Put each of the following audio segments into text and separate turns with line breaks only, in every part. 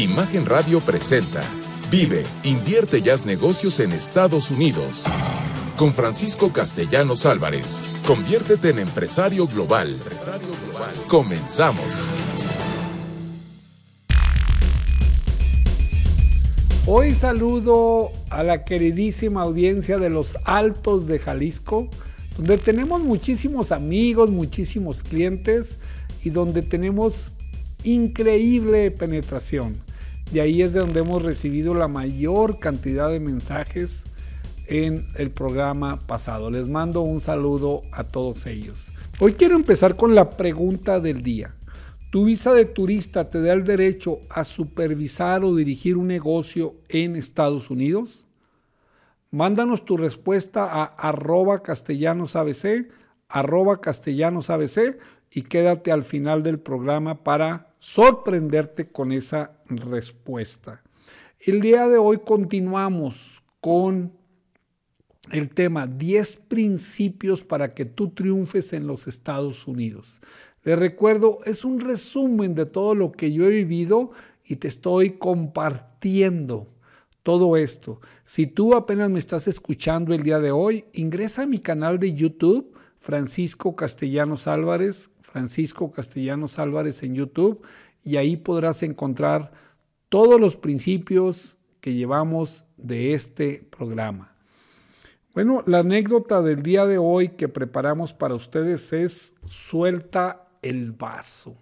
Imagen Radio presenta Vive, invierte y haz negocios en Estados Unidos. Con Francisco Castellanos Álvarez. Conviértete en empresario global. Comenzamos.
Hoy saludo a la queridísima audiencia de los Altos de Jalisco, donde tenemos muchísimos amigos, muchísimos clientes y donde tenemos increíble penetración. De ahí es de donde hemos recibido la mayor cantidad de mensajes en el programa pasado. Les mando un saludo a todos ellos. Hoy quiero empezar con la pregunta del día. ¿Tu visa de turista te da el derecho a supervisar o dirigir un negocio en Estados Unidos? Mándanos tu respuesta a arroba castellanosabc, arroba castellanosabc y quédate al final del programa para sorprenderte con esa respuesta. El día de hoy continuamos con el tema 10 principios para que tú triunfes en los Estados Unidos. Les recuerdo, es un resumen de todo lo que yo he vivido y te estoy compartiendo todo esto. Si tú apenas me estás escuchando el día de hoy, ingresa a mi canal de YouTube, Francisco Castellanos Álvarez, Francisco Castellanos Álvarez en YouTube y ahí podrás encontrar todos los principios que llevamos de este programa. Bueno, la anécdota del día de hoy que preparamos para ustedes es suelta el vaso.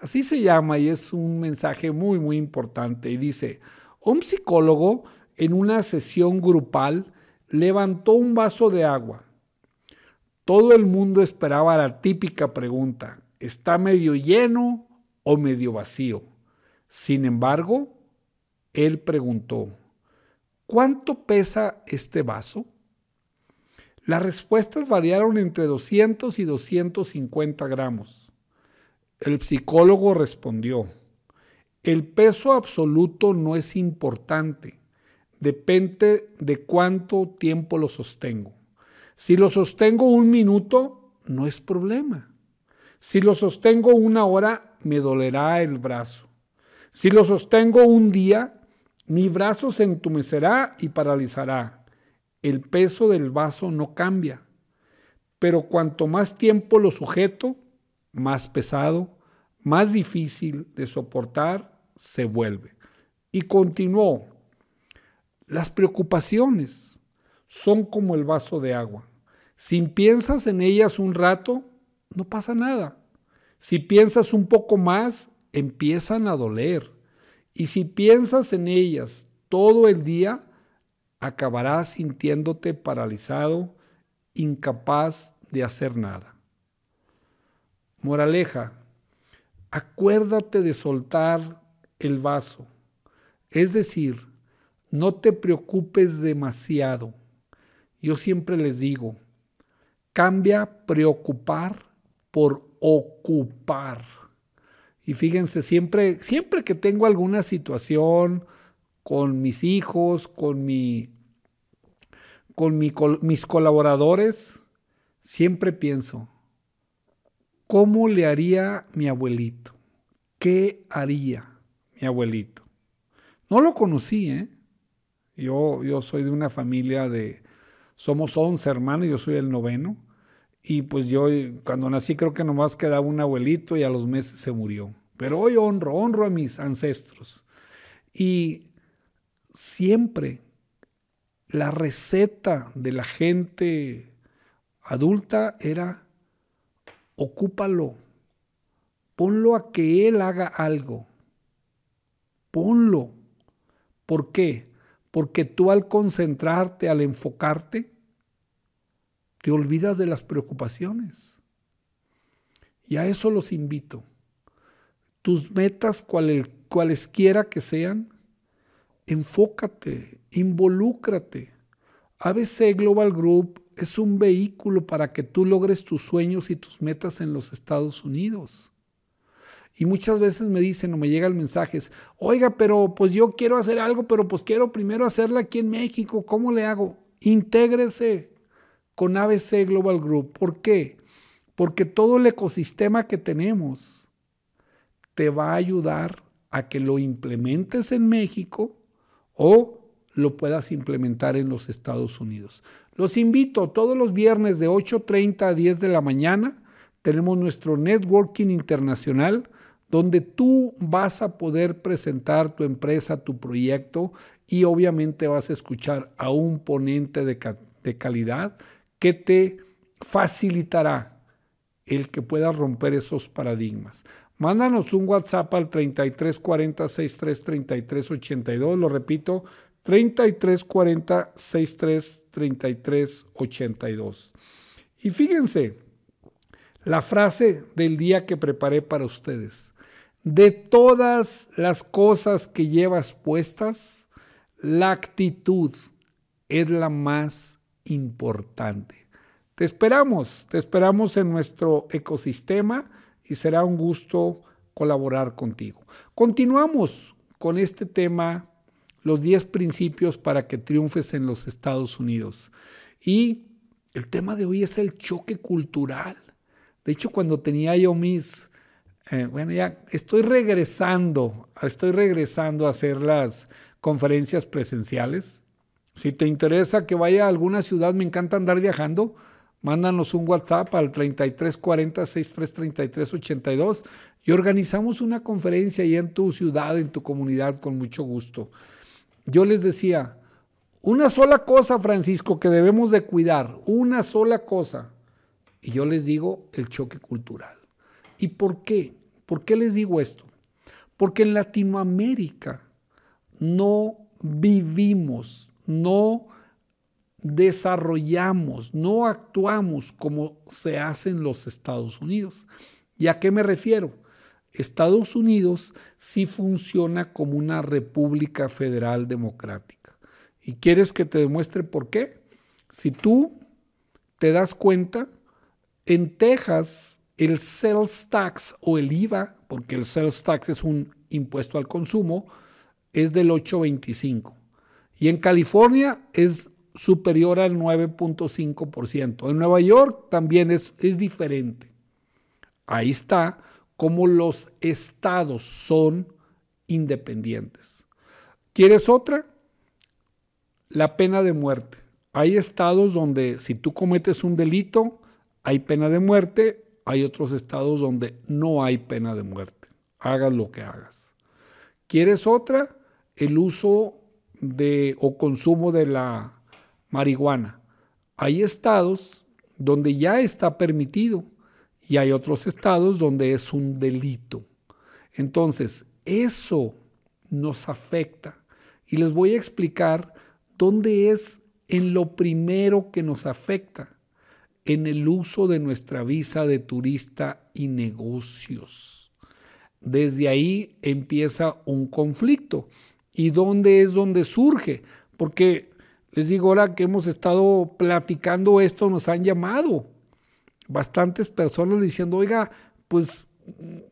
Así se llama y es un mensaje muy, muy importante. Y dice, un psicólogo en una sesión grupal levantó un vaso de agua todo el mundo esperaba la típica pregunta, ¿está medio lleno o medio vacío? Sin embargo, él preguntó, ¿cuánto pesa este vaso? Las respuestas variaron entre 200 y 250 gramos. El psicólogo respondió, el peso absoluto no es importante, depende de cuánto tiempo lo sostengo. Si lo sostengo un minuto, no es problema. Si lo sostengo una hora, me dolerá el brazo. Si lo sostengo un día, mi brazo se entumecerá y paralizará. El peso del vaso no cambia. Pero cuanto más tiempo lo sujeto, más pesado, más difícil de soportar se vuelve. Y continuó, las preocupaciones son como el vaso de agua. Si piensas en ellas un rato, no pasa nada. Si piensas un poco más, empiezan a doler. Y si piensas en ellas todo el día, acabarás sintiéndote paralizado, incapaz de hacer nada. Moraleja, acuérdate de soltar el vaso. Es decir, no te preocupes demasiado yo siempre les digo, cambia preocupar por ocupar. Y fíjense, siempre, siempre que tengo alguna situación con mis hijos, con, mi, con mis colaboradores, siempre pienso, ¿cómo le haría mi abuelito? ¿Qué haría mi abuelito? No lo conocí, ¿eh? Yo, yo soy de una familia de, somos 11 hermanos, yo soy el noveno. Y pues yo cuando nací creo que nomás quedaba un abuelito y a los meses se murió. Pero hoy honro, honro a mis ancestros. Y siempre la receta de la gente adulta era ocúpalo, ponlo a que él haga algo, ponlo. ¿Por qué? porque tú al concentrarte, al enfocarte, te olvidas de las preocupaciones. Y a eso los invito. Tus metas, cualesquiera que sean, enfócate, involúcrate. ABC Global Group es un vehículo para que tú logres tus sueños y tus metas en los Estados Unidos. Y muchas veces me dicen o me llegan mensajes, oiga, pero pues yo quiero hacer algo, pero pues quiero primero hacerla aquí en México, ¿cómo le hago? Intégrese con ABC Global Group. ¿Por qué? Porque todo el ecosistema que tenemos te va a ayudar a que lo implementes en México o lo puedas implementar en los Estados Unidos. Los invito todos los viernes de 8.30 a 10 de la mañana. Tenemos nuestro networking internacional donde tú vas a poder presentar tu empresa, tu proyecto y obviamente vas a escuchar a un ponente de, de calidad que te facilitará el que puedas romper esos paradigmas. Mándanos un WhatsApp al 3340 63 33 82, lo repito, 3340 63 33 82. Y fíjense, la frase del día que preparé para ustedes. De todas las cosas que llevas puestas, la actitud es la más importante. Te esperamos, te esperamos en nuestro ecosistema y será un gusto colaborar contigo. Continuamos con este tema, los 10 principios para que triunfes en los Estados Unidos. Y el tema de hoy es el choque cultural. De hecho, cuando tenía yo mis, eh, bueno, ya estoy regresando, estoy regresando a hacer las conferencias presenciales. Si te interesa que vaya a alguna ciudad, me encanta andar viajando mándanos un WhatsApp al 3340 633382 y organizamos una conferencia ahí en tu ciudad, en tu comunidad, con mucho gusto. Yo les decía, una sola cosa, Francisco, que debemos de cuidar, una sola cosa. Y yo les digo el choque cultural. ¿Y por qué? ¿Por qué les digo esto? Porque en Latinoamérica no vivimos, no desarrollamos, no actuamos como se hace en los Estados Unidos. ¿Y a qué me refiero? Estados Unidos sí funciona como una república federal democrática. ¿Y quieres que te demuestre por qué? Si tú te das cuenta, en Texas el sales tax o el IVA, porque el sales tax es un impuesto al consumo, es del 8.25. Y en California es superior al 9.5%. En Nueva York también es, es diferente. Ahí está cómo los estados son independientes. ¿Quieres otra? La pena de muerte. Hay estados donde si tú cometes un delito, hay pena de muerte. Hay otros estados donde no hay pena de muerte. Hagas lo que hagas. ¿Quieres otra? El uso de o consumo de la marihuana. Hay estados donde ya está permitido y hay otros estados donde es un delito. Entonces, eso nos afecta. Y les voy a explicar dónde es en lo primero que nos afecta, en el uso de nuestra visa de turista y negocios. Desde ahí empieza un conflicto. ¿Y dónde es donde surge? Porque les digo, ahora que hemos estado platicando esto, nos han llamado bastantes personas diciendo, oiga, pues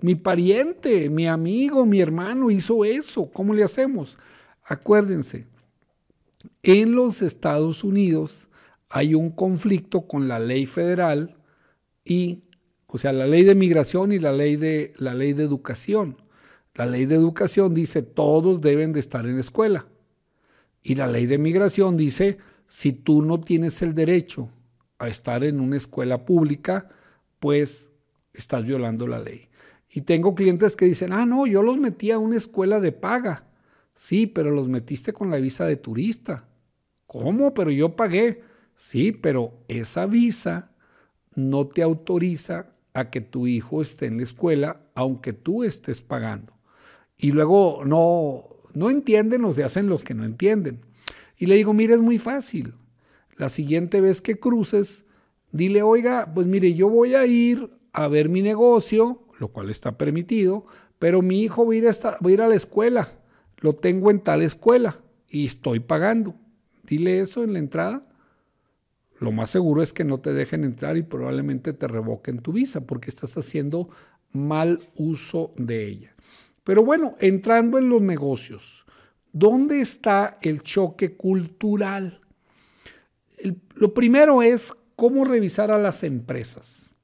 mi pariente, mi amigo, mi hermano hizo eso, ¿cómo le hacemos? Acuérdense, en los Estados Unidos hay un conflicto con la ley federal y, o sea, la ley de migración y la ley de, la ley de educación. La ley de educación dice todos deben de estar en escuela. Y la ley de migración dice, si tú no tienes el derecho a estar en una escuela pública, pues estás violando la ley. Y tengo clientes que dicen, ah, no, yo los metí a una escuela de paga. Sí, pero los metiste con la visa de turista. ¿Cómo? Pero yo pagué. Sí, pero esa visa no te autoriza a que tu hijo esté en la escuela, aunque tú estés pagando. Y luego no, no entienden o se hacen los que no entienden. Y le digo, mire, es muy fácil. La siguiente vez que cruces, dile, oiga, pues mire, yo voy a ir a ver mi negocio, lo cual está permitido, pero mi hijo va a ir a, va a, ir a la escuela, lo tengo en tal escuela y estoy pagando. Dile eso en la entrada. Lo más seguro es que no te dejen entrar y probablemente te revoquen tu visa porque estás haciendo mal uso de ella. Pero bueno, entrando en los negocios, ¿dónde está el choque cultural? lo primero es cómo revisar a las empresas.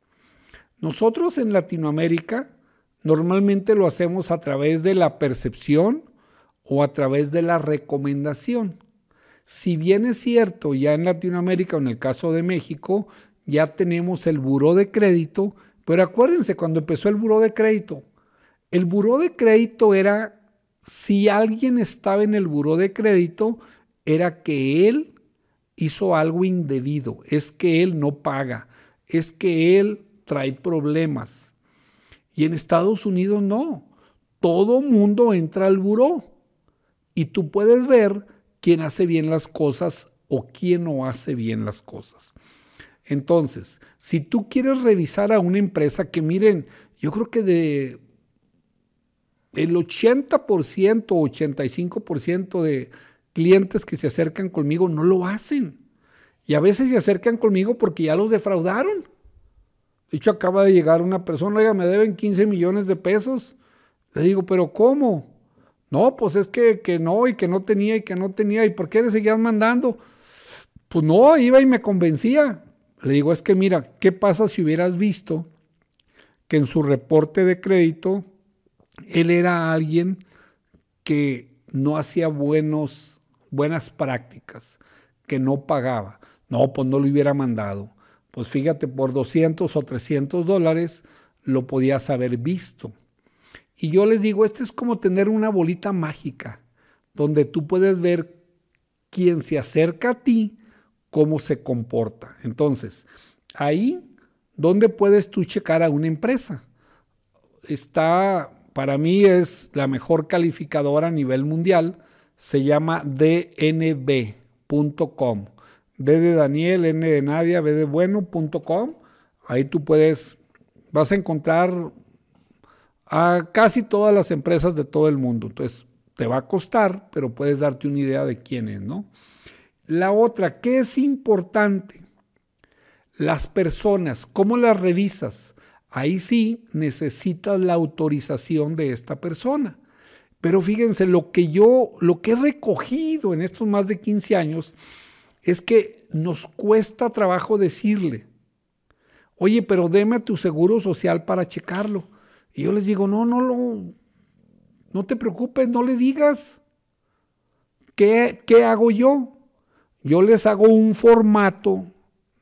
Nosotros en Latinoamérica normalmente lo hacemos a través de la percepción o a través de la recomendación. Si bien es cierto, ya en Latinoamérica, o en el caso de México, ya tenemos el buró de crédito, pero acuérdense cuando empezó el buró de crédito, el buró de crédito era, si alguien estaba en el buró de crédito, era que él hizo algo indebido, es que él no paga, es que él trae problemas. Y en Estados Unidos no, todo mundo entra al buró y tú puedes ver quién hace bien las cosas o quién no hace bien las cosas. Entonces, si tú quieres revisar a una empresa que miren, yo creo que de el 80%, 85% de clientes que se acercan conmigo no lo hacen. Y a veces se acercan conmigo porque ya los defraudaron. De hecho, acaba de llegar una persona, oiga, me deben 15 millones de pesos. Le digo, pero ¿cómo? No, pues es que, que no, y que no tenía, y que no tenía, ¿y por qué le seguías mandando? Pues no, iba y me convencía. Le digo, es que mira, ¿qué pasa si hubieras visto que en su reporte de crédito él era alguien que no hacía buenos, buenas prácticas, que no pagaba? No, pues no lo hubiera mandado. Pues fíjate, por 200 o 300 dólares lo podías haber visto. Y yo les digo, este es como tener una bolita mágica, donde tú puedes ver quién se acerca a ti, cómo se comporta. Entonces, ahí, ¿dónde puedes tú checar a una empresa? Está, para mí es la mejor calificadora a nivel mundial, se llama dnb.com. D de Daniel, N de Nadia, B de bueno.com. Ahí tú puedes, vas a encontrar a casi todas las empresas de todo el mundo. Entonces, te va a costar, pero puedes darte una idea de quién es, ¿no? La otra, ¿qué es importante? Las personas, ¿cómo las revisas? Ahí sí necesitas la autorización de esta persona. Pero fíjense, lo que yo, lo que he recogido en estos más de 15 años es que nos cuesta trabajo decirle, oye, pero deme tu seguro social para checarlo. Y yo les digo, no, no, no, no te preocupes, no le digas. ¿Qué, qué hago yo? yo les hago un formato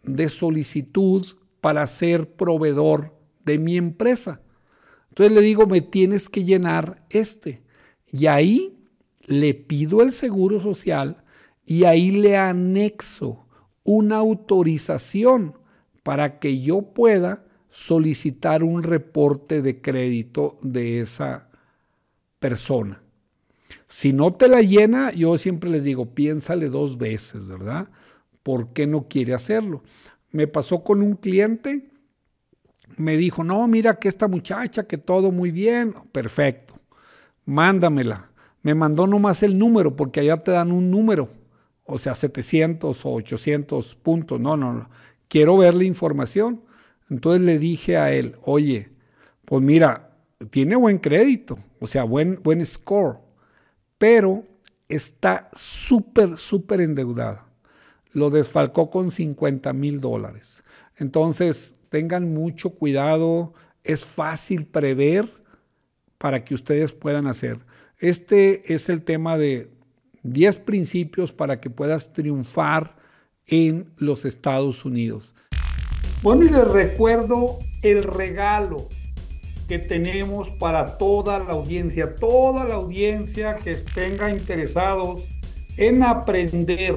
de solicitud para ser proveedor de mi empresa. Entonces le digo, me tienes que llenar este. Y ahí le pido el seguro social y ahí le anexo una autorización para que yo pueda solicitar un reporte de crédito de esa persona. Si no te la llena, yo siempre les digo, piénsale dos veces, ¿verdad? ¿Por qué no quiere hacerlo? Me pasó con un cliente, me dijo, no, mira que esta muchacha, que todo muy bien, perfecto, mándamela. Me mandó nomás el número, porque allá te dan un número, o sea, 700 o 800 puntos. No, no, no. Quiero ver la información. Entonces le dije a él, oye, pues mira, tiene buen crédito, o sea, buen, buen score pero está súper, súper endeudada. Lo desfalcó con 50 mil dólares. Entonces, tengan mucho cuidado. Es fácil prever para que ustedes puedan hacer. Este es el tema de 10 principios para que puedas triunfar en los Estados Unidos. Bueno, y les recuerdo el regalo que tenemos para toda la audiencia, toda la audiencia que tenga interesados en aprender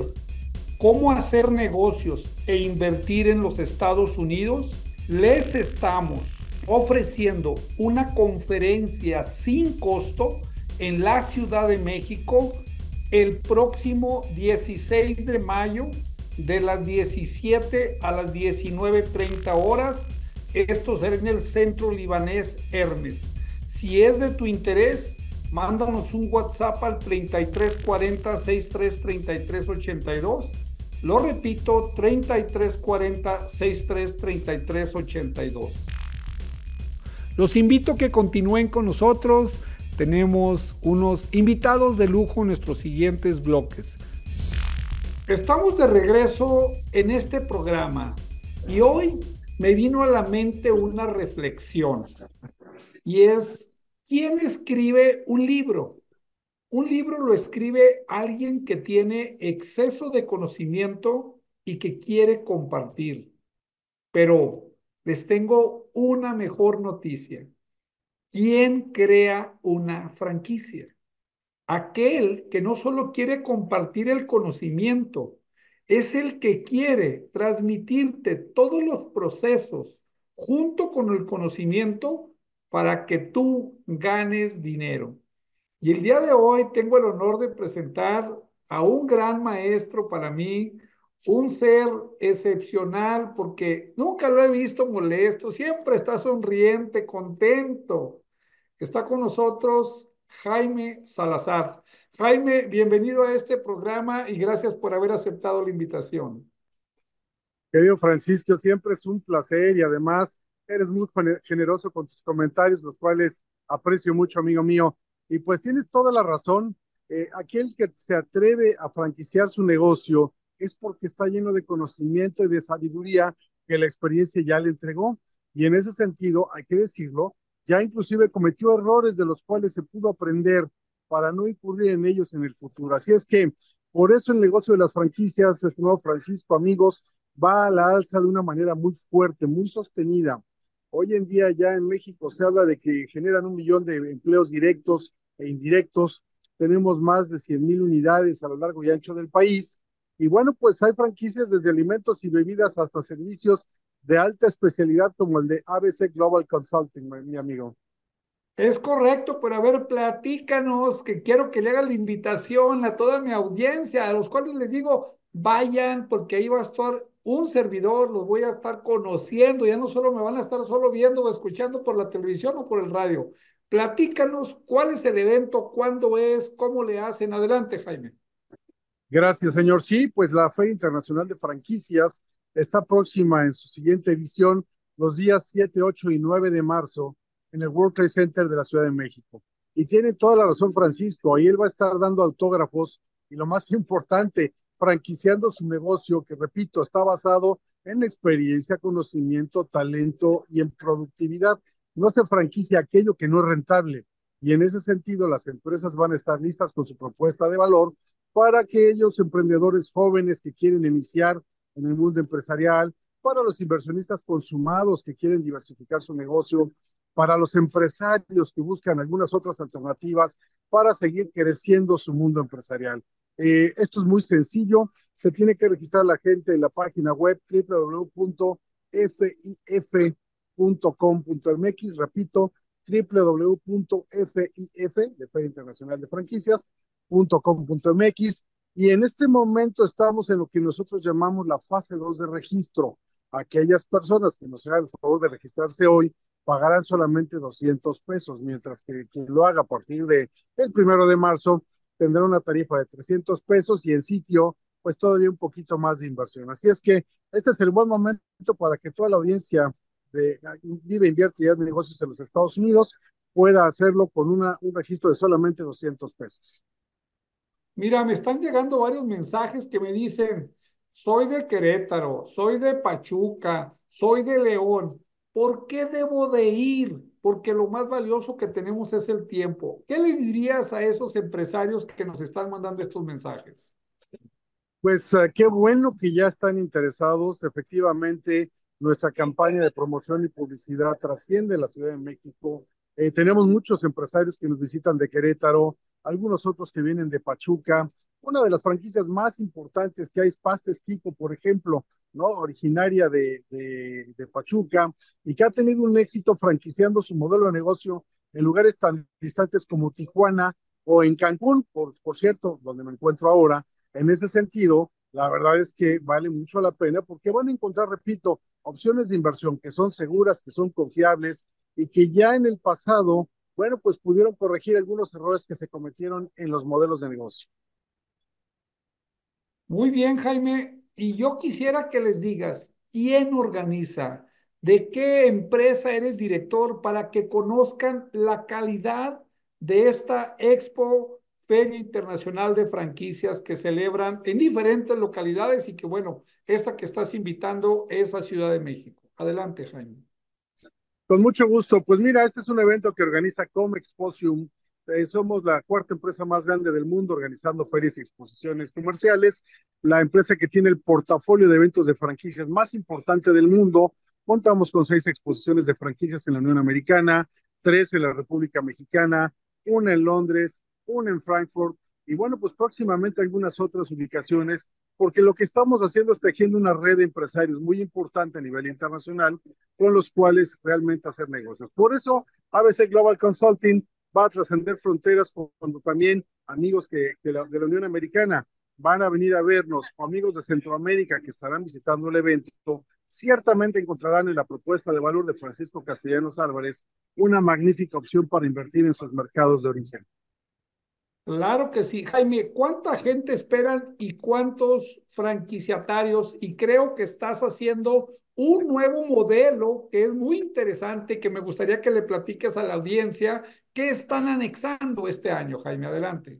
cómo hacer negocios e invertir en los Estados Unidos, les estamos ofreciendo una conferencia sin costo en la Ciudad de México el próximo 16 de mayo de las 17 a las 19.30 horas esto será en el Centro Libanés Hermes. Si es de tu interés, mándanos un WhatsApp al 3340 633382. Lo repito, 3340 633382. Los invito a que continúen con nosotros. Tenemos unos invitados de lujo en nuestros siguientes bloques. Estamos de regreso en este programa y hoy me vino a la mente una reflexión. y es, ¿quién escribe un libro? Un libro lo escribe alguien que tiene exceso de conocimiento y que quiere compartir. Pero les tengo una mejor noticia. ¿Quién crea una franquicia? Aquel que no solo quiere compartir el conocimiento, es el que quiere transmitirte todos los procesos junto con el conocimiento para que tú ganes dinero. Y el día de hoy tengo el honor de presentar a un gran maestro para mí, un ser excepcional porque nunca lo he visto molesto, siempre está sonriente, contento. Está con nosotros Jaime Salazar. Jaime, bienvenido a este programa y gracias por haber aceptado la invitación.
Querido Francisco, siempre es un placer y además eres muy generoso con tus comentarios, los cuales aprecio mucho, amigo mío. Y pues tienes toda la razón. Eh, aquel que se atreve a franquiciar su negocio es porque está lleno de conocimiento y de sabiduría que la experiencia ya le entregó. Y en ese sentido, hay que decirlo, ya inclusive cometió errores de los cuales se pudo aprender para no incurrir en ellos en el futuro. Así es que por eso el negocio de las franquicias, estimado Francisco, amigos, va a la alza de una manera muy fuerte, muy sostenida. Hoy en día ya en México se habla de que generan un millón de empleos directos e indirectos. Tenemos más de 100 mil unidades a lo largo y ancho del país y bueno, pues hay franquicias desde alimentos y bebidas hasta servicios de alta especialidad como el de ABC Global Consulting, mi amigo.
Es correcto, pero a ver, platícanos, que quiero que le haga la invitación a toda mi audiencia, a los cuales les digo, vayan, porque ahí va a estar un servidor, los voy a estar conociendo, ya no solo me van a estar solo viendo o escuchando por la televisión o por el radio. Platícanos cuál es el evento, cuándo es, cómo le hacen. Adelante, Jaime.
Gracias, señor. Sí, pues la Feria Internacional de Franquicias está próxima en su siguiente edición los días 7, 8 y 9 de marzo en el World Trade Center de la Ciudad de México. Y tiene toda la razón Francisco, ahí él va a estar dando autógrafos y lo más importante, franquiciando su negocio, que repito, está basado en experiencia, conocimiento, talento y en productividad. No se franquicia aquello que no es rentable. Y en ese sentido, las empresas van a estar listas con su propuesta de valor para aquellos emprendedores jóvenes que quieren iniciar en el mundo empresarial, para los inversionistas consumados que quieren diversificar su negocio, para los empresarios que buscan algunas otras alternativas para seguir creciendo su mundo empresarial. Eh, esto es muy sencillo, se tiene que registrar la gente en la página web www.fif.com.mx, repito, www.fif, de Feria Internacional de Franquicias, .com.mx y en este momento estamos en lo que nosotros llamamos la fase 2 de registro. Aquellas personas que nos hagan el favor de registrarse hoy pagarán solamente 200 pesos, mientras que quien lo haga a partir de primero de marzo tendrá una tarifa de 300 pesos y en sitio pues todavía un poquito más de inversión. Así es que este es el buen momento para que toda la audiencia de Vive, Invierte y Haz Negocios en los Estados Unidos pueda hacerlo con una, un registro de solamente 200 pesos.
Mira, me están llegando varios mensajes que me dicen, soy de Querétaro, soy de Pachuca, soy de León. ¿Por qué debo de ir? Porque lo más valioso que tenemos es el tiempo. ¿Qué le dirías a esos empresarios que nos están mandando estos mensajes?
Pues uh, qué bueno que ya están interesados. Efectivamente, nuestra campaña de promoción y publicidad trasciende la Ciudad de México. Eh, tenemos muchos empresarios que nos visitan de Querétaro, algunos otros que vienen de Pachuca. Una de las franquicias más importantes que hay es Pastes Kiko, por ejemplo, ¿no? originaria de, de, Pachuca y que ha tenido un éxito franquiciando su modelo de negocio en lugares tan distantes como Tijuana o en Cancún, por, por cierto, donde me encuentro ahora. En ese sentido, la verdad es que vale mucho la pena porque van a encontrar, repito, opciones de inversión que son seguras, que son confiables y que ya en el pasado bueno, pues pudieron corregir algunos errores que se cometieron en los modelos de negocio.
Muy bien, Jaime. Y yo quisiera que les digas, ¿quién organiza? ¿De qué empresa eres director para que conozcan la calidad de esta Expo Feria Internacional de Franquicias que celebran en diferentes localidades y que, bueno, esta que estás invitando es a Ciudad de México? Adelante, Jaime.
Con mucho gusto. Pues mira, este es un evento que organiza Comexposium. Eh, somos la cuarta empresa más grande del mundo organizando ferias y exposiciones comerciales. La empresa que tiene el portafolio de eventos de franquicias más importante del mundo. Contamos con seis exposiciones de franquicias en la Unión Americana, tres en la República Mexicana, una en Londres, una en Frankfurt y bueno, pues próximamente algunas otras ubicaciones, porque lo que estamos haciendo es tejiendo una red de empresarios muy importante a nivel internacional con los cuales realmente hacer negocios. Por eso ABC Global Consulting va a trascender fronteras cuando también amigos que, de, la, de la Unión Americana van a venir a vernos, o amigos de Centroamérica que estarán visitando el evento, ciertamente encontrarán en la propuesta de valor de Francisco Castellanos Álvarez una magnífica opción para invertir en sus mercados de origen.
Claro que sí. Jaime, ¿cuánta gente esperan y cuántos franquiciatarios? Y creo que estás haciendo un nuevo modelo que es muy interesante, que me gustaría que le platiques a la audiencia. ¿Qué están anexando este año, Jaime? Adelante.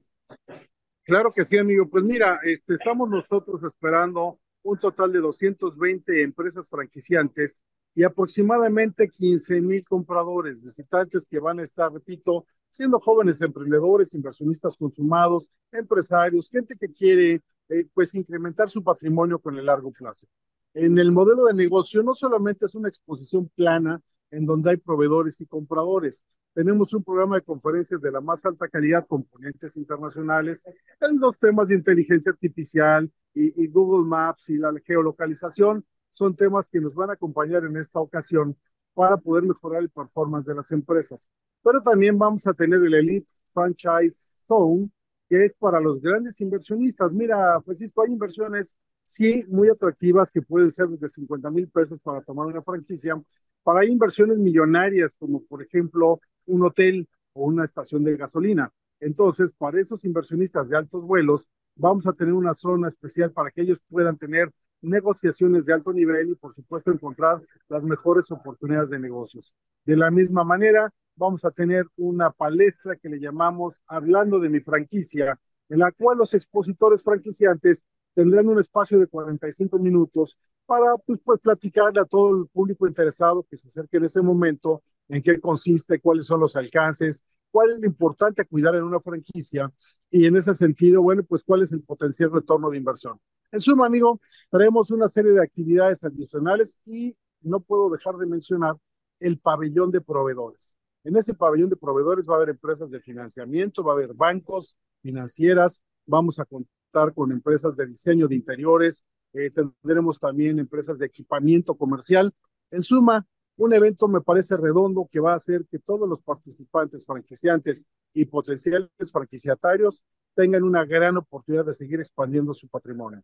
Claro que sí, amigo. Pues mira, este, estamos nosotros esperando un total de 220 empresas franquiciantes y aproximadamente 15 mil compradores, visitantes que van a estar, repito, siendo jóvenes emprendedores, inversionistas consumados, empresarios, gente que quiere eh, pues incrementar su patrimonio con el largo plazo. En el modelo de negocio no solamente es una exposición plana en donde hay proveedores y compradores, tenemos un programa de conferencias de la más alta calidad, componentes internacionales, en los temas de inteligencia artificial y Google Maps y la geolocalización. Son temas que nos van a acompañar en esta ocasión para poder mejorar el performance de las empresas. Pero también vamos a tener el Elite Franchise Zone, que es para los grandes inversionistas. Mira, Francisco, hay inversiones, sí, muy atractivas que pueden ser desde 50 mil pesos para tomar una franquicia, para inversiones millonarias, como por ejemplo un hotel o una estación de gasolina. Entonces, para esos inversionistas de altos vuelos, vamos a tener una zona especial para que ellos puedan tener negociaciones de alto nivel y, por supuesto, encontrar las mejores oportunidades de negocios. De la misma manera, vamos a tener una palestra que le llamamos Hablando de mi franquicia, en la cual los expositores franquiciantes tendrán un espacio de 45 minutos para pues, pues, platicarle a todo el público interesado que se acerque en ese momento en qué consiste, cuáles son los alcances, cuál es lo importante cuidar en una franquicia y en ese sentido, bueno, pues cuál es el potencial retorno de inversión. En suma, amigo, traemos una serie de actividades adicionales y no puedo dejar de mencionar el pabellón de proveedores. En ese pabellón de proveedores va a haber empresas de financiamiento, va a haber bancos, financieras, vamos a contar con empresas de diseño de interiores, eh, tendremos también empresas de equipamiento comercial. En suma, un evento me parece redondo que va a hacer que todos los participantes, franquiciantes y potenciales franquiciatarios tengan una gran oportunidad de seguir expandiendo su patrimonio.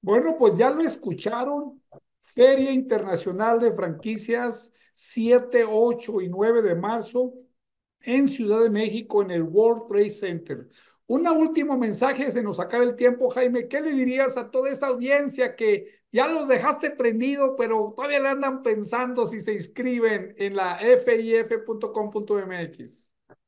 Bueno, pues ya lo escucharon. Feria Internacional de Franquicias 7, 8 y 9 de marzo en Ciudad de México en el World Trade Center. Un último mensaje, se nos acaba el tiempo, Jaime. ¿Qué le dirías a toda esta audiencia que ya los dejaste prendido, pero todavía le andan pensando si se inscriben en la fif.com.mx?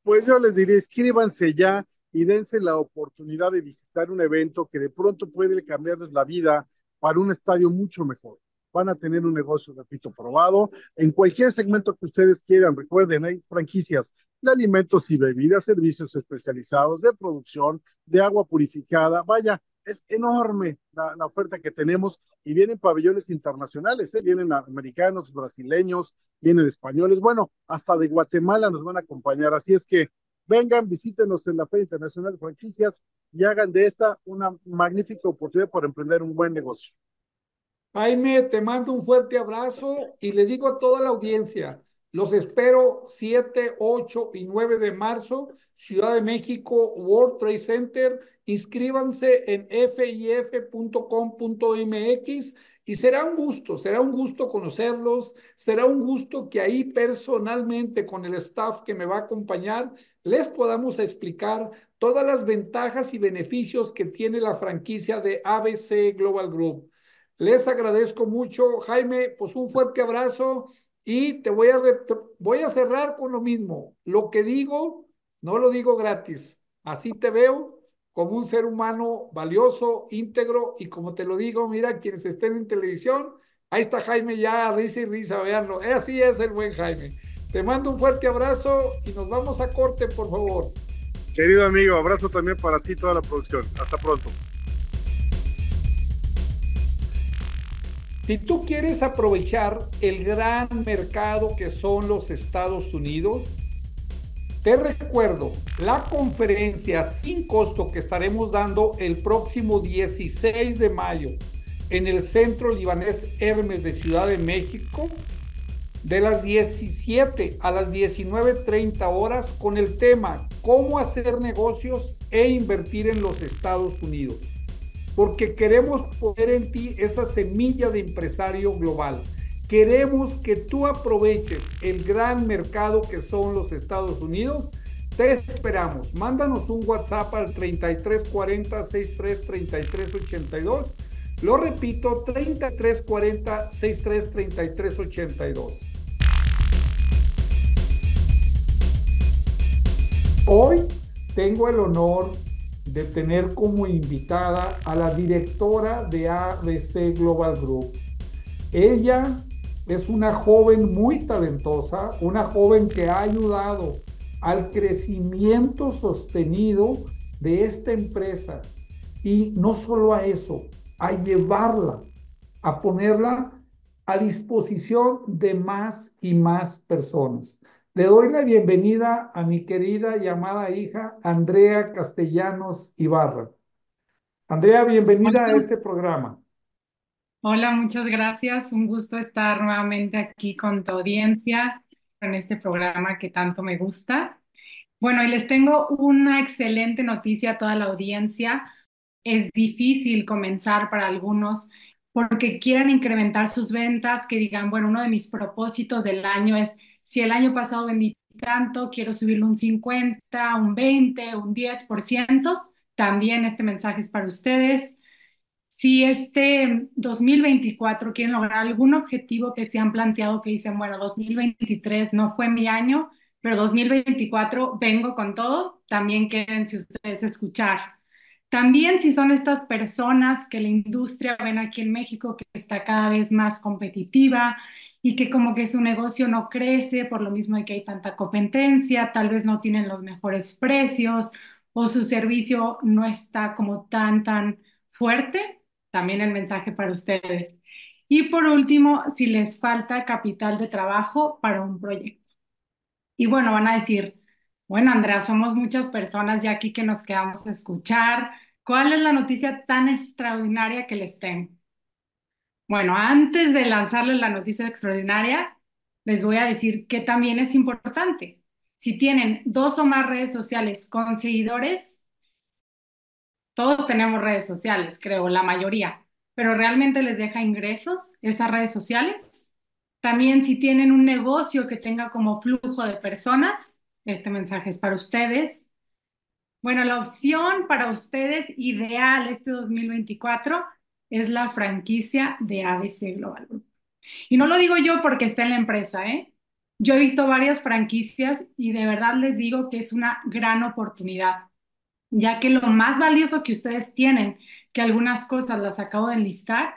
Pues yo les diría, inscríbanse ya y dense la oportunidad de visitar un evento que de pronto puede cambiarles la vida para un estadio mucho mejor van a tener un negocio, repito, probado en cualquier segmento que ustedes quieran. Recuerden, hay franquicias de alimentos y bebidas, servicios especializados, de producción, de agua purificada. Vaya, es enorme la, oferta que tenemos y vienen pabellones internacionales, ¿eh? vienen americanos, brasileños, vienen españoles, bueno, hasta de Guatemala nos van a acompañar. Así es que vengan, visítenos en la Feria Internacional de Franquicias y hagan de esta una magnífica oportunidad para emprender un buen negocio.
Jaime, te mando un fuerte abrazo y le digo a toda la audiencia, los espero 7, 8 y 9 de marzo, Ciudad de México, World Trade Center. Inscríbanse en fif.com.mx y será un gusto, será un gusto conocerlos, será un gusto que ahí personalmente con el staff que me va a acompañar les podamos explicar todas las ventajas y beneficios que tiene la franquicia de ABC Global Group. Les agradezco mucho, Jaime, pues un fuerte abrazo y te voy a, voy a cerrar con lo mismo. Lo que digo, no lo digo gratis. Así te veo como un ser humano valioso, íntegro y como te lo digo, mira, quienes estén en televisión, Ahí está Jaime ya, risa y risa, veanlo. Así es el buen Jaime. Te mando un fuerte abrazo y nos vamos a corte, por favor.
Querido amigo, abrazo también para ti toda la producción. Hasta pronto.
Si tú quieres aprovechar el gran mercado que son los Estados Unidos, te recuerdo la conferencia sin costo que estaremos dando el próximo 16 de mayo en el Centro Libanés Hermes de Ciudad de México de las 17 a las 19.30 horas con el tema cómo hacer negocios e invertir en los Estados Unidos porque queremos poner en ti esa semilla de empresario global. Queremos que tú aproveches el gran mercado que son los Estados Unidos. Te esperamos. Mándanos un WhatsApp al 3340 63 82. Lo repito, 3340 63 Hoy tengo el honor de tener como invitada a la directora de ABC Global Group. Ella es una joven muy talentosa, una joven que ha ayudado al crecimiento sostenido de esta empresa y no solo a eso, a llevarla, a ponerla a disposición de más y más personas. Le doy la bienvenida a mi querida llamada hija Andrea Castellanos Ibarra. Andrea, bienvenida a este programa.
Hola, muchas gracias. Un gusto estar nuevamente aquí con tu audiencia en este programa que tanto me gusta. Bueno, y les tengo una excelente noticia a toda la audiencia. Es difícil comenzar para algunos porque quieran incrementar sus ventas, que digan, bueno, uno de mis propósitos del año es si el año pasado vendí tanto, quiero subirlo un 50, un 20, un 10%, también este mensaje es para ustedes. Si este 2024 quieren lograr algún objetivo que se han planteado, que dicen, bueno, 2023 no fue mi año, pero 2024 vengo con todo, también quédense ustedes a escuchar. También si son estas personas que la industria ven aquí en México que está cada vez más competitiva y que como que su negocio no crece por lo mismo de que hay tanta competencia, tal vez no tienen los mejores precios o su servicio no está como tan, tan fuerte, también el mensaje para ustedes. Y por último, si les falta capital de trabajo para un proyecto. Y bueno, van a decir, bueno, Andrea, somos muchas personas ya aquí que nos quedamos a escuchar. ¿Cuál es la noticia tan extraordinaria que les tengo? Bueno, antes de lanzarles la noticia extraordinaria, les voy a decir que también es importante. Si tienen dos o más redes sociales con seguidores, todos tenemos redes sociales, creo, la mayoría, pero realmente les deja ingresos esas redes sociales. También si tienen un negocio que tenga como flujo de personas, este mensaje es para ustedes. Bueno, la opción para ustedes ideal este 2024 es la franquicia de ABC Global Group. Y no lo digo yo porque está en la empresa, ¿eh? Yo he visto varias franquicias y de verdad les digo que es una gran oportunidad, ya que lo más valioso que ustedes tienen, que algunas cosas las acabo de enlistar,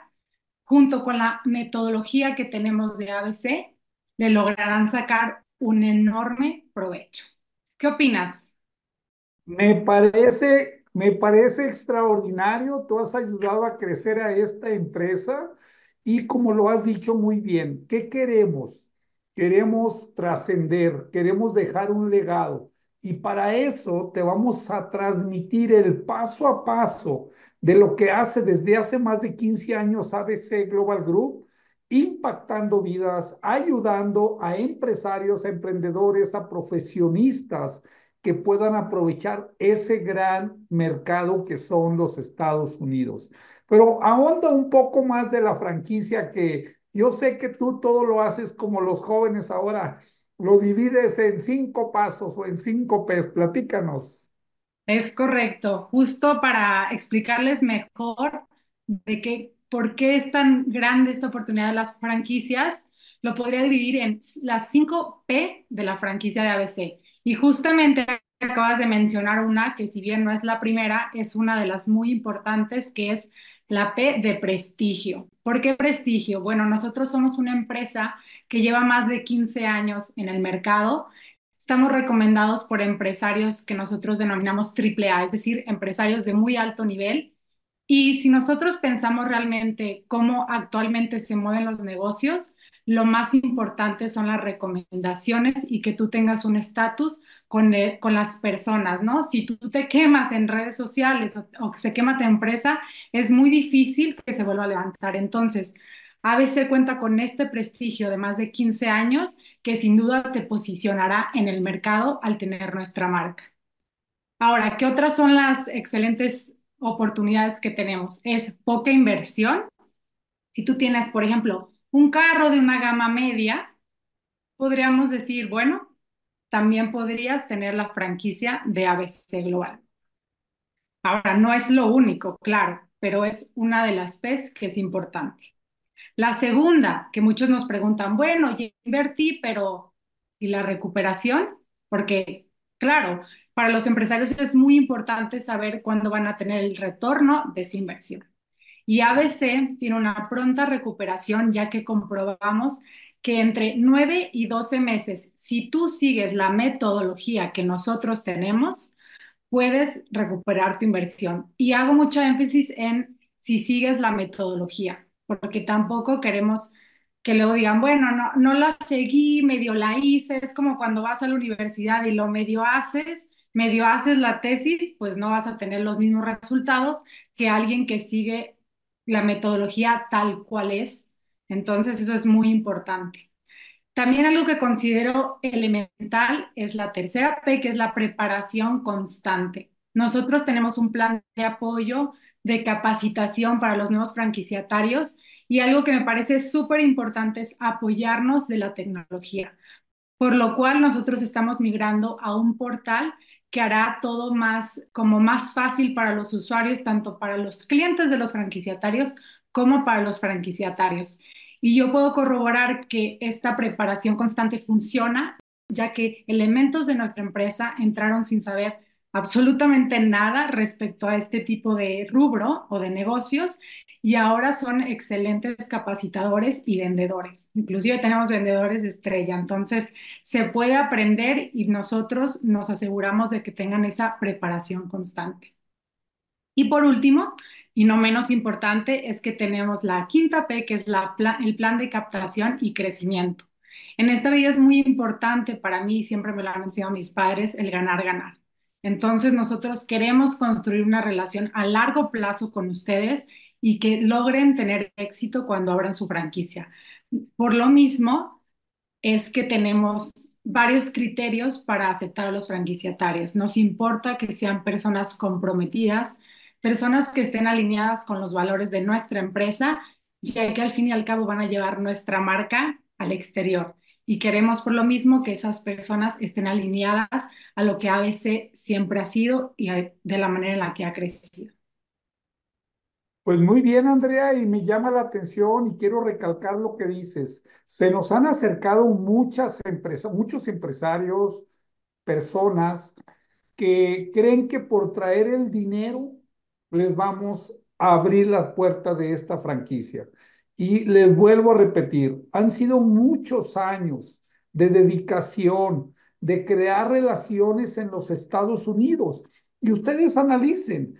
junto con la metodología que tenemos de ABC, le lograrán sacar un enorme provecho. ¿Qué opinas?
Me parece me parece extraordinario, tú has ayudado a crecer a esta empresa y como lo has dicho muy bien, ¿qué queremos? Queremos trascender, queremos dejar un legado. Y para eso te vamos a transmitir el paso a paso de lo que hace desde hace más de 15 años ABC Global Group, impactando vidas, ayudando a empresarios, a emprendedores, a profesionistas que puedan aprovechar ese gran mercado que son los Estados Unidos. Pero ahonda un poco más de la franquicia que yo sé que tú todo lo haces como los jóvenes ahora, lo divides en cinco pasos o en cinco P's. Platícanos.
Es correcto, justo para explicarles mejor de qué, por qué es tan grande esta oportunidad de las franquicias, lo podría dividir en las cinco P de la franquicia de ABC. Y justamente acabas de mencionar una que si bien no es la primera, es una de las muy importantes, que es La P de prestigio. ¿Por qué prestigio? Bueno, nosotros somos una empresa que lleva más de 15 años en el mercado. Estamos recomendados por empresarios que nosotros denominamos AAA, es decir, empresarios de muy alto nivel. Y si nosotros pensamos realmente cómo actualmente se mueven los negocios, lo más importante son las recomendaciones y que tú tengas un estatus con, con las personas, ¿no? Si tú te quemas en redes sociales o, se quema tu empresa, es muy difícil que se vuelva a levantar. Entonces, ABC cuenta con este prestigio de más de 15 años que sin duda te posicionará en el mercado al tener nuestra marca. Ahora, ¿qué otras son las excelentes oportunidades que tenemos? Es poca inversión. Si tú tienes, por ejemplo, un carro de una gama media, podríamos decir, bueno, también podrías tener la franquicia de ABC Global. Ahora, no es lo único, claro, pero es una de las P's que es importante. La segunda, que muchos nos preguntan, bueno, ya invertí, pero ¿y la recuperación? Porque, claro, para los empresarios es muy importante saber cuándo van a tener el retorno de esa inversión. Y ABC tiene una pronta recuperación ya que comprobamos que entre 9 y 12 meses, si tú sigues la metodología que nosotros tenemos, puedes recuperar tu inversión. Y hago mucho énfasis en si sigues la metodología, porque tampoco queremos que luego digan, bueno, no, no la seguí, medio la hice, es como cuando vas a la universidad y lo medio haces, medio haces la tesis, pues no vas a tener los mismos resultados que alguien que sigue la metodología tal cual es. Entonces, eso es muy importante. También algo que considero elemental es la tercera P, que es la preparación constante. Nosotros tenemos un plan de apoyo, de capacitación para los nuevos franquiciatarios y algo que me parece súper importante es apoyarnos de la tecnología, por lo cual nosotros estamos migrando a un portal que hará todo más, como más fácil para los usuarios, tanto para los clientes de los franquiciatarios como para los franquiciatarios. Y yo puedo corroborar que esta preparación constante funciona, ya que elementos de nuestra empresa entraron sin saber absolutamente nada respecto a este tipo de rubro o de negocios y ahora son excelentes capacitadores y vendedores. Inclusive tenemos vendedores de estrella, entonces se puede aprender y nosotros nos aseguramos de que tengan esa preparación constante. Y por último, y no menos importante, es que tenemos la quinta P, que es el plan de captación y crecimiento. En esta vida es muy importante para mí, siempre me lo han enseñado mis padres, el ganar, ganar. Entonces nosotros queremos construir una relación a largo plazo con ustedes y que logren tener éxito cuando abran su franquicia. Por lo mismo, es que tenemos varios criterios para aceptar a los franquiciatarios. Nos importa que sean personas comprometidas, personas que estén alineadas con los valores de nuestra empresa, ya que al fin y al cabo van a llevar nuestra marca al exterior y queremos por lo mismo que esas personas estén alineadas a lo que ABC siempre ha sido y de la manera en la que ha crecido.
Pues muy bien, Andrea, y me llama la atención y quiero recalcar lo que dices. Se nos han acercado muchas empresas, muchos empresarios, personas que creen que por traer el dinero les vamos a abrir la puerta de esta franquicia. Y les vuelvo a repetir, han sido muchos años de dedicación, de crear relaciones en los Estados Unidos. Y ustedes analicen,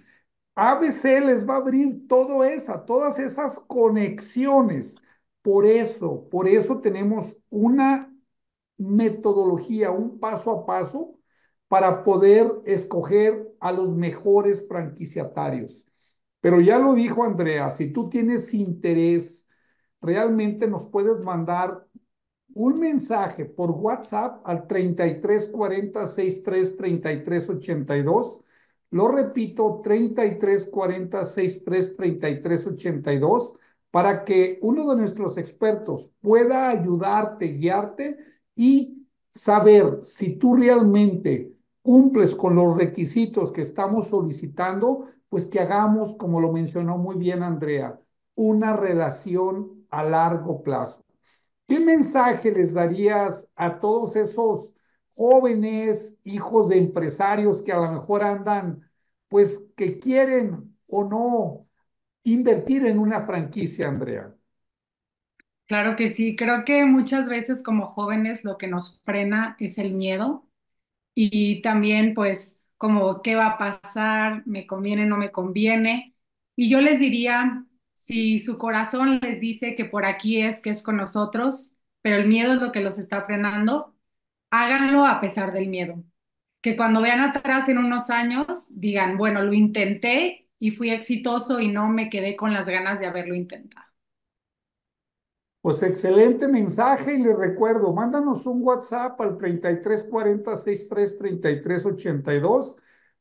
ABC les va a abrir todo eso, todas esas conexiones. Por eso, por eso tenemos una metodología, un paso a paso para poder escoger a los mejores franquiciatarios. Pero ya lo dijo Andrea, si tú tienes interés realmente nos puedes mandar un mensaje por WhatsApp al 3340 63 33 82. Lo repito, 3340 63 33 82 para que uno de nuestros expertos pueda ayudarte, guiarte y saber si tú realmente cumples con los requisitos que estamos solicitando, pues que hagamos, como lo mencionó muy bien Andrea, una relación a largo plazo. ¿Qué mensaje les darías a todos esos jóvenes, hijos de empresarios que a lo mejor andan, pues que quieren o no invertir en una franquicia, Andrea?
Claro que sí, creo que muchas veces como jóvenes lo que nos frena es el miedo y también pues como qué va a pasar, me conviene, no me conviene. Y yo les diría, si su corazón les dice que por aquí es, que es con nosotros, pero el miedo es lo que los está frenando, háganlo a pesar del miedo. Que cuando vean atrás en unos años digan, bueno, lo intenté y fui exitoso y no me quedé con las ganas de haberlo intentado.
Pues excelente mensaje y les recuerdo, mándanos un WhatsApp al 3340 63 33 82.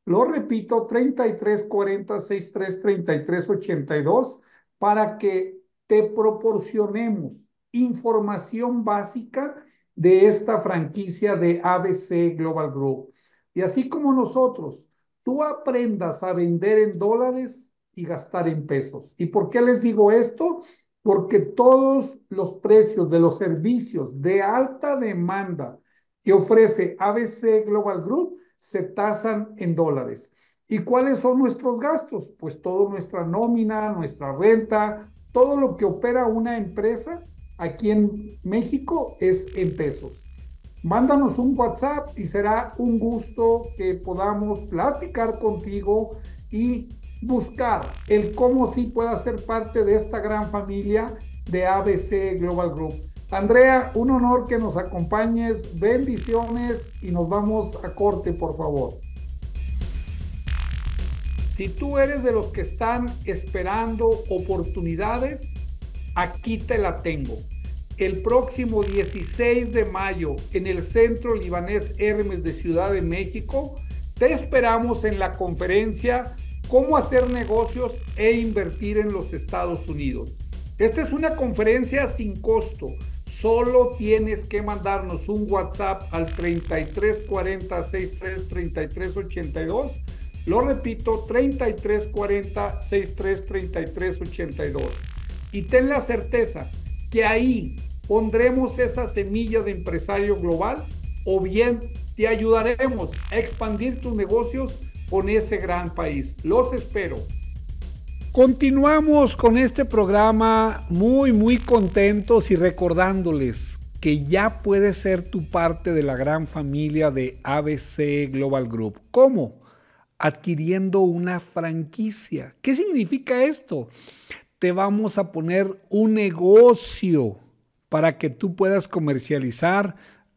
Lo repito, 3340 63 33 82 para que te proporcionemos información básica de esta franquicia de ABC Global Group. Y así como nosotros, tú aprendas a vender en dólares y gastar en pesos. ¿Y por qué les digo esto? Porque todos los precios de los servicios de alta demanda que ofrece ABC Global Group se tasan en dólares. ¿Y cuáles son nuestros gastos? Pues toda nuestra nómina, nuestra renta, todo lo que opera una empresa aquí en México es en pesos. Mándanos un WhatsApp y será un gusto que podamos platicar contigo y buscar el cómo sí pueda ser parte de esta gran familia de ABC Global Group. Andrea, un honor que nos acompañes, bendiciones y nos vamos a corte, por favor. Si tú eres de los que están esperando oportunidades, aquí te la tengo. El próximo 16 de mayo en el Centro Libanés Hermes de Ciudad de México, te esperamos en la conferencia cómo hacer negocios e invertir en los Estados Unidos. Esta es una conferencia sin costo. Solo tienes que mandarnos un WhatsApp al 3340 63 33 82. Lo repito, 3340 63 33 82. Y ten la certeza que ahí pondremos esa semilla de empresario global o bien te ayudaremos a expandir tus negocios con ese gran país. Los espero. Continuamos con este programa muy, muy contentos y recordándoles que ya puedes ser tu parte de la gran familia de ABC Global Group. ¿Cómo? Adquiriendo una franquicia. ¿Qué significa esto? Te vamos a poner un negocio para que tú puedas comercializar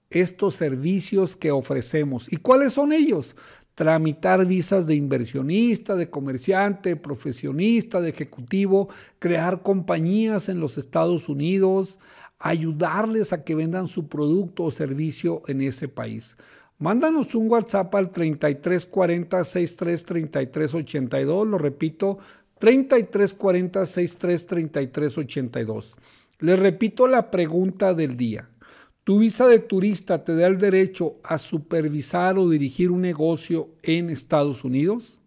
estos servicios que ofrecemos. ¿Y cuáles son ellos? Tramitar visas de inversionista, de comerciante, profesionista, de ejecutivo, crear compañías en los Estados Unidos, ayudarles a que vendan su producto o servicio en ese país. Mándanos un WhatsApp al 3340 63 33 82, lo repito, 3340 63 33 82. Les repito la pregunta del día. Tu visa de turista te da el derecho a supervisar o dirigir un negocio en Estados Unidos?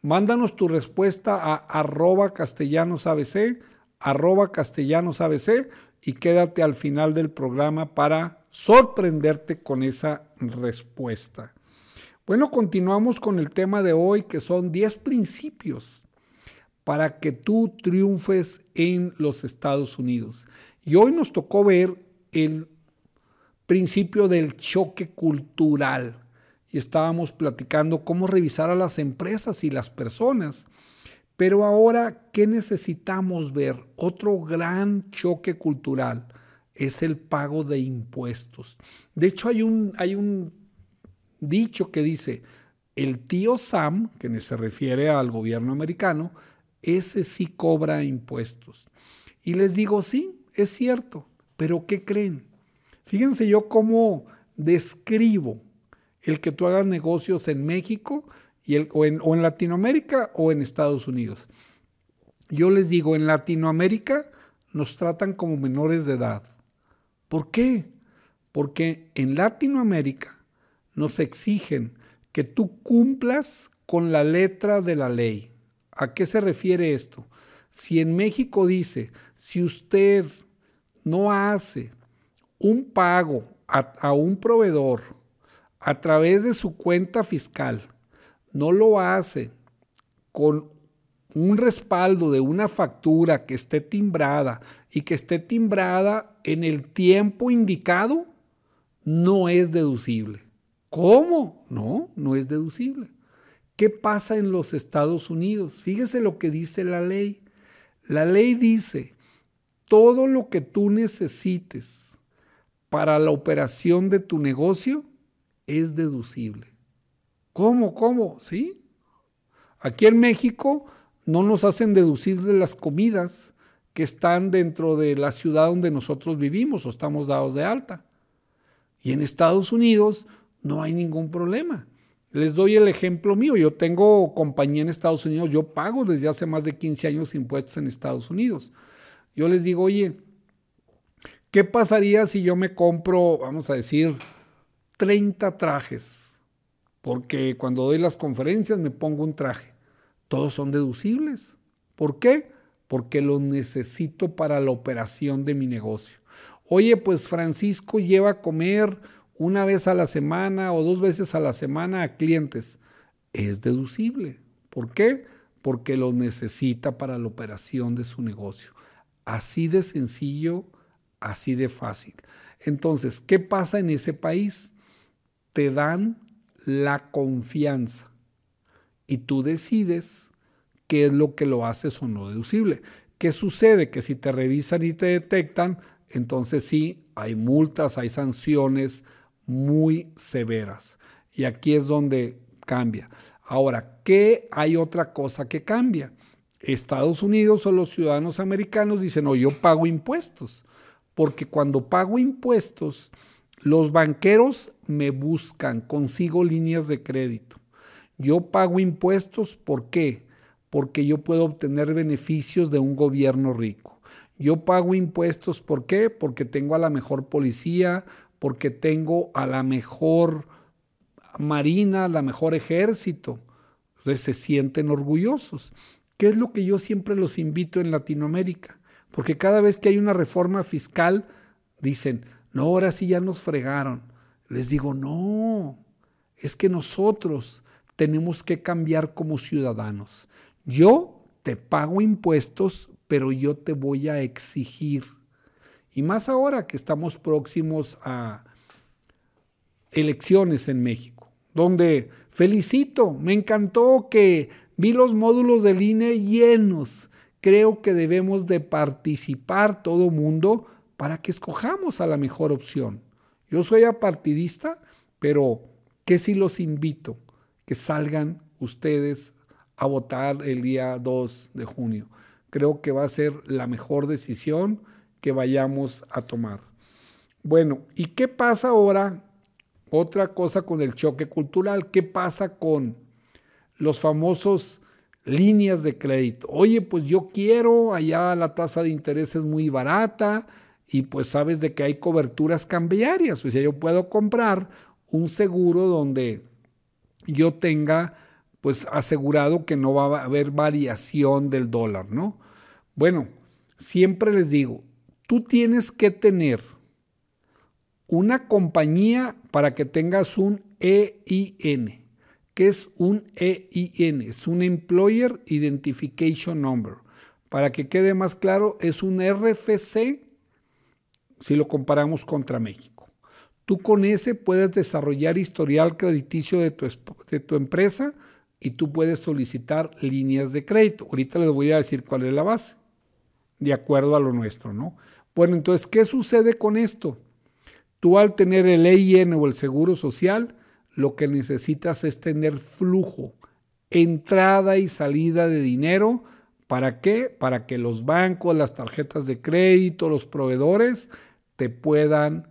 Mándanos tu respuesta a arroba castellanosabc, arroba castellanosabc y quédate al final del programa para sorprenderte con esa respuesta. Bueno, continuamos con el tema de hoy que son 10 principios para que tú triunfes en los Estados Unidos. Y hoy nos tocó ver el principio del choque cultural y estábamos platicando cómo revisar a las empresas y las personas. Pero ahora, ¿qué necesitamos ver? Otro gran choque cultural es el pago de impuestos. De hecho, hay un, hay un dicho que dice, el tío Sam, que se refiere al gobierno americano, ese sí cobra impuestos. Y les digo, sí, es cierto, pero ¿qué creen? Fíjense yo cómo describo el que tú hagas negocios en México y el, o, en, o en Latinoamérica o en Estados Unidos. Yo les digo, en Latinoamérica nos tratan como menores de edad. ¿Por qué? Porque en Latinoamérica nos exigen que tú cumplas con la letra de la ley. ¿A qué se refiere esto? Si en México dice, si usted no hace un pago a, un proveedor a través de su cuenta fiscal, no lo hace con un respaldo de una factura que esté timbrada y que esté timbrada en el tiempo indicado, no es deducible. ¿Cómo? No, no es deducible. ¿Qué pasa en los Estados Unidos? Fíjese lo que dice la ley. La ley dice, todo lo que tú necesites para la operación de tu negocio es deducible. ¿Cómo? ¿Cómo? ¿Sí? Aquí en México no nos hacen deducir de las comidas que están dentro de la ciudad donde nosotros vivimos o estamos dados de alta. Y en Estados Unidos no hay ningún problema. Les doy el ejemplo mío. Yo tengo compañía en Estados Unidos. Yo pago desde hace más de 15 años impuestos en Estados Unidos. Yo les digo, oye, ¿qué pasaría si yo me compro, vamos a decir, 30 trajes? Porque cuando doy las conferencias me pongo un traje. Todos son deducibles. ¿Por qué? Porque los necesito para la operación de mi negocio. Oye, pues Francisco lleva a comer una vez a la semana o dos veces a la semana a clientes. Es deducible. ¿Por qué? Porque lo necesita para la operación de su negocio. Así de sencillo, así de fácil. Entonces, ¿qué pasa en ese país? Te dan la confianza y tú decides qué es lo que lo haces o no deducible. ¿Qué sucede? Que si te revisan y te detectan, entonces sí, hay multas, hay sanciones, muy severas. Y aquí es donde cambia. Ahora, ¿qué hay otra cosa que cambia? Estados Unidos o los ciudadanos americanos dicen, no, yo pago impuestos, porque cuando pago impuestos, los banqueros me buscan, consigo líneas de crédito. Yo pago impuestos, ¿por qué? Porque yo puedo obtener beneficios de un gobierno rico. Yo pago impuestos, ¿por qué? Porque tengo a la mejor policía, porque tengo a la mejor marina, la mejor ejército. Entonces se sienten orgullosos. ¿Qué es lo que yo siempre los invito en Latinoamérica? Porque cada vez que hay una reforma fiscal, dicen, no, ahora sí ya nos fregaron. Les digo, no, es que nosotros tenemos que cambiar como ciudadanos. Yo te pago impuestos, pero yo te voy a exigir y más ahora que estamos próximos a elecciones en México, donde felicito, me encantó que vi los módulos del INE llenos. Creo que debemos de participar todo mundo para que escojamos a la mejor opción. Yo soy apartidista, pero que si los invito que salgan ustedes a votar el día 2 de junio. Creo que va a ser la mejor decisión que vayamos a tomar. Bueno, ¿y qué pasa ahora? Otra cosa con el choque cultural, ¿qué pasa con los famosos líneas de crédito? Oye, pues yo quiero, allá la tasa de interés es muy barata y pues sabes de que hay coberturas cambiarias, o sea, yo puedo comprar un seguro donde yo tenga pues asegurado que no va a haber variación del dólar, ¿no? Bueno, siempre les digo, tú tienes que tener una compañía para que tengas un EIN. ¿Qué es un EIN? Es un Employer Identification Number. Para que quede más claro, es un RFC si lo comparamos contra México. Tú con ese puedes desarrollar historial crediticio de tu, de tu empresa y tú puedes solicitar líneas de crédito. Ahorita les voy a decir cuál es la base, de acuerdo a lo nuestro, ¿no? Bueno, entonces, ¿qué sucede con esto? Tú al tener el EIN o el seguro social, lo que necesitas es tener flujo, entrada y salida de dinero. ¿Para qué? Para que los bancos, las tarjetas de crédito, los proveedores te puedan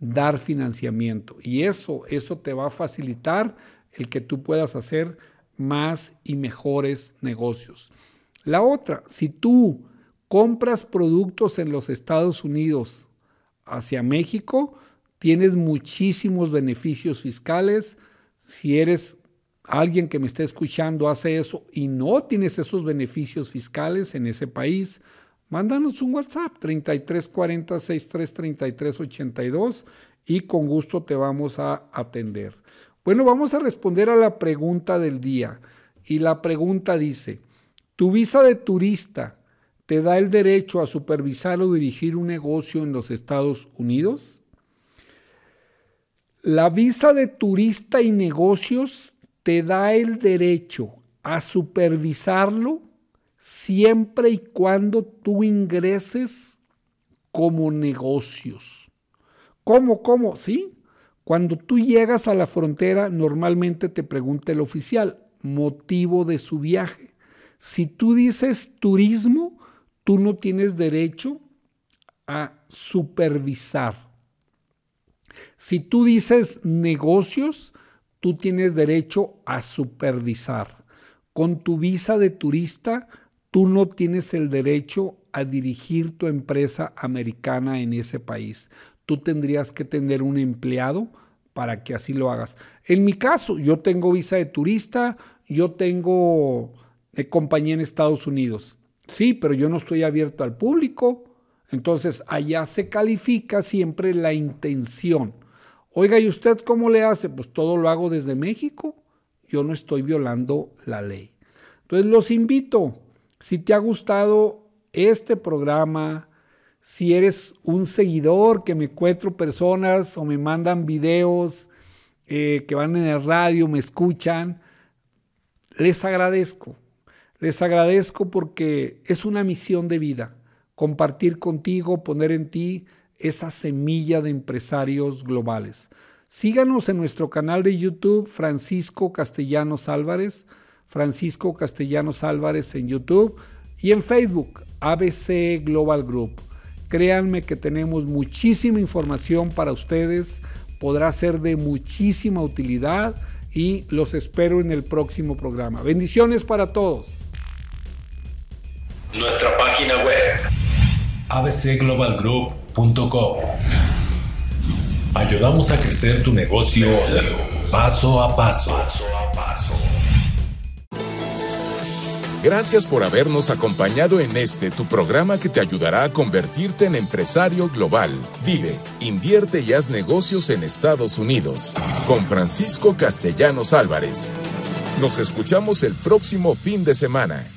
dar financiamiento. Y eso, eso te va a facilitar el que tú puedas hacer más y mejores negocios. La otra, si tú compras productos en los Estados Unidos hacia México, tienes muchísimos beneficios fiscales. Si eres alguien que me está escuchando, hace eso y no tienes esos beneficios fiscales en ese país, mándanos un WhatsApp 3340 633382 y con gusto te vamos a atender. Bueno, vamos a responder a la pregunta del día. Y la pregunta dice, Tu visa de turista te da el derecho a supervisar o dirigir un negocio en los Estados Unidos. La visa de turista y negocios te da el derecho a supervisarlo siempre y cuando tú ingreses como negocios. ¿Cómo? ¿Cómo? ¿Sí? Cuando tú llegas a la frontera, normalmente te pregunta el oficial motivo de su viaje. Si tú dices turismo, tú no tienes derecho a supervisar. Si tú dices negocios, tú tienes derecho a supervisar. Con tu visa de turista, tú no tienes el derecho a dirigir tu empresa americana en ese país. Tú tendrías que tener un empleado para que así lo hagas. En mi caso, yo tengo visa de turista, yo tengo eh, compañía en Estados Unidos. Sí, pero yo no estoy abierto al público. Entonces, allá se califica siempre la intención. Oiga, ¿y usted cómo le hace? Pues todo lo hago desde México. Yo no estoy violando la ley. Entonces, los invito, si te ha gustado este programa, si eres un seguidor que me encuentro personas o me mandan videos eh, que van en el radio, me escuchan, les agradezco. Les agradezco porque es una misión de vida, compartir contigo, poner en ti esa semilla de empresarios globales. Síganos en nuestro canal de YouTube, Francisco Castellanos Álvarez, Francisco Castellanos Álvarez en YouTube y en Facebook, ABC Global Group. Créanme que tenemos muchísima información para ustedes, podrá ser de muchísima utilidad y los espero en el próximo programa. Bendiciones para todos.
Nuestra página web abcglobalgroup.com. Ayudamos a crecer tu negocio paso a paso.
Gracias por habernos acompañado en este tu programa que te ayudará a convertirte en empresario global. Vive, invierte y haz negocios en Estados Unidos. Con Francisco Castellanos Álvarez. Nos escuchamos el próximo fin de semana.